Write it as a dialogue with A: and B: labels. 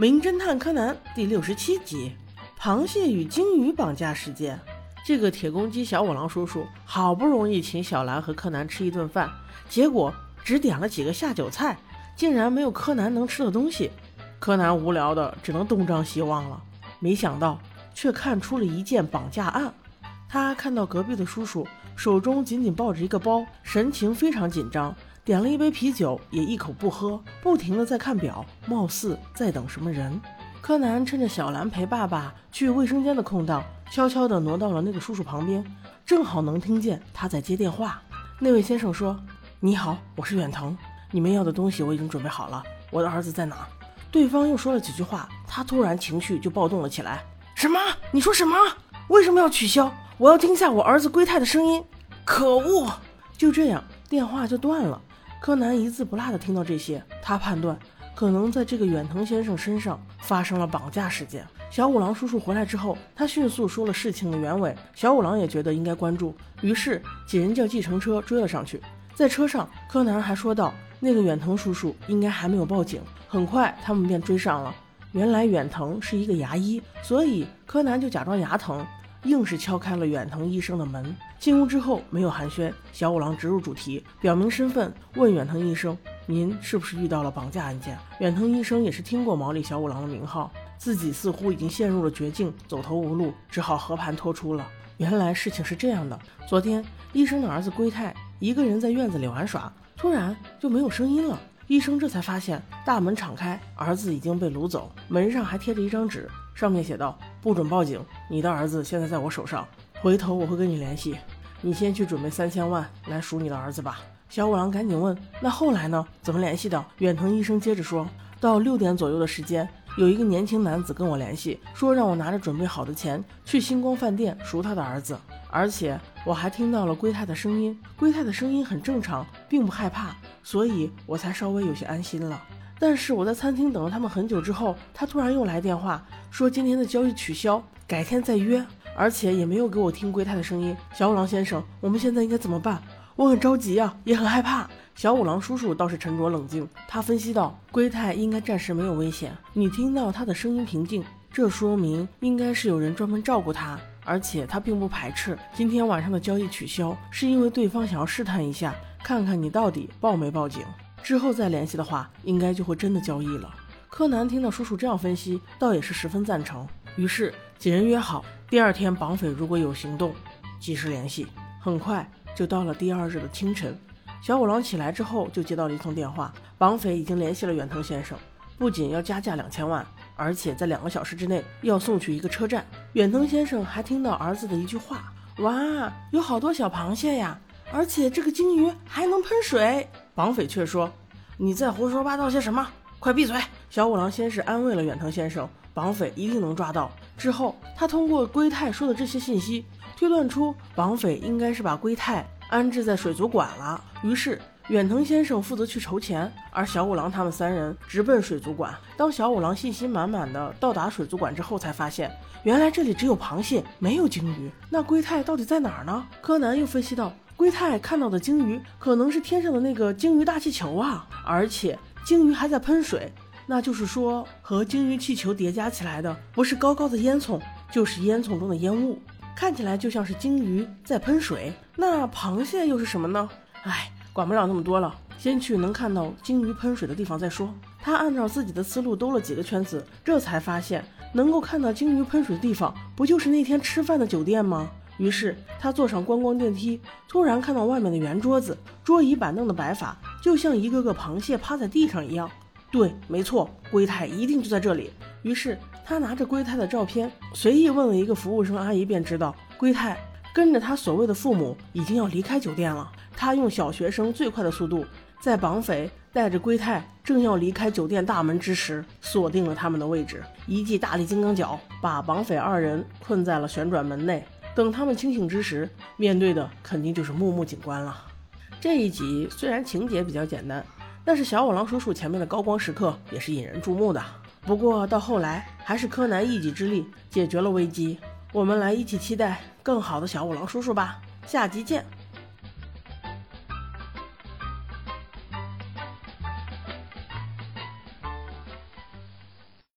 A: 名侦探柯南第六十七集：螃蟹与鲸鱼绑架事件。这个铁公鸡小五郎叔叔好不容易请小兰和柯南吃一顿饭，结果只点了几个下酒菜，竟然没有柯南能吃的东西。柯南无聊的只能东张西望了。没想到，却看出了一件绑架案。他看到隔壁的叔叔手中紧紧抱着一个包，神情非常紧张。点了一杯啤酒，也一口不喝，不停的在看表，貌似在等什么人。柯南趁着小兰陪爸爸去卫生间的空档，悄悄地挪到了那个叔叔旁边，正好能听见他在接电话。那位先生说：“你好，我是远藤，你们要的东西我已经准备好了，我的儿子在哪？”对方又说了几句话，他突然情绪就暴动了起来：“什么？你说什么？为什么要取消？我要听下我儿子龟太的声音！可恶！”就这样，电话就断了。柯南一字不落地听到这些，他判断可能在这个远藤先生身上发生了绑架事件。小五郎叔叔回来之后，他迅速说了事情的原委。小五郎也觉得应该关注，于是几人叫计程车追了上去。在车上，柯南还说道：“那个远藤叔叔应该还没有报警。”很快，他们便追上了。原来远藤是一个牙医，所以柯南就假装牙疼。硬是敲开了远藤医生的门。进屋之后没有寒暄，小五郎直入主题，表明身份，问远藤医生：“您是不是遇到了绑架案件？”远藤医生也是听过毛利小五郎的名号，自己似乎已经陷入了绝境，走投无路，只好和盘托出了。原来事情是这样的：昨天医生的儿子龟太一个人在院子里玩耍，突然就没有声音了。医生这才发现大门敞开，儿子已经被掳走，门上还贴着一张纸。上面写道：“不准报警，你的儿子现在在我手上，回头我会跟你联系。你先去准备三千万来赎你的儿子吧。”小五郎赶紧问：“那后来呢？怎么联系的？”远藤医生接着说：“到六点左右的时间，有一个年轻男子跟我联系，说让我拿着准备好的钱去星光饭店赎他的儿子，而且我还听到了龟太的声音，龟太的声音很正常，并不害怕，所以我才稍微有些安心了。”但是我在餐厅等了他们很久之后，他突然又来电话说今天的交易取消，改天再约，而且也没有给我听龟太的声音。小五郎先生，我们现在应该怎么办？我很着急啊，也很害怕。小五郎叔叔倒是沉着冷静，他分析道：龟太应该暂时没有危险，你听到他的声音平静，这说明应该是有人专门照顾他，而且他并不排斥今天晚上的交易取消，是因为对方想要试探一下，看看你到底报没报警。之后再联系的话，应该就会真的交易了。柯南听到叔叔这样分析，倒也是十分赞成。于是几人约好，第二天绑匪如果有行动，及时联系。很快就到了第二日的清晨，小五郎起来之后就接到了一通电话，绑匪已经联系了远藤先生，不仅要加价两千万，而且在两个小时之内要送去一个车站。远藤先生还听到儿子的一句话：“哇，有好多小螃蟹呀，而且这个鲸鱼还能喷水。”绑匪却说：“你在胡说八道些什么？快闭嘴！”小五郎先是安慰了远藤先生，绑匪一定能抓到。之后，他通过龟太说的这些信息，推断出绑匪应该是把龟太安置在水族馆了。于是，远藤先生负责去筹钱，而小五郎他们三人直奔水族馆。当小五郎信心满满的到达水族馆之后，才发现原来这里只有螃蟹，没有鲸鱼。那龟太到底在哪儿呢？柯南又分析道。龟太看到的鲸鱼可能是天上的那个鲸鱼大气球啊，而且鲸鱼还在喷水，那就是说和鲸鱼气球叠加起来的不是高高的烟囱，就是烟囱中的烟雾，看起来就像是鲸鱼在喷水。那螃蟹又是什么呢？哎，管不了那么多了，先去能看到鲸鱼喷水的地方再说。他按照自己的思路兜了几个圈子，这才发现能够看到鲸鱼喷水的地方，不就是那天吃饭的酒店吗？于是他坐上观光电梯，突然看到外面的圆桌子、桌椅板凳的摆法，就像一个个螃蟹趴在地上一样。对，没错，龟太一定就在这里。于是他拿着龟太的照片，随意问了一个服务生阿姨，便知道龟太跟着他所谓的父母已经要离开酒店了。他用小学生最快的速度，在绑匪带着龟太正要离开酒店大门之时，锁定了他们的位置，一记大力金刚脚把绑匪二人困在了旋转门内。等他们清醒之时，面对的肯定就是木木警官了。这一集虽然情节比较简单，但是小五郎叔叔前面的高光时刻也是引人注目的。不过到后来，还是柯南一己之力解决了危机。我们来一起期待更好的小五郎叔叔吧。下集见。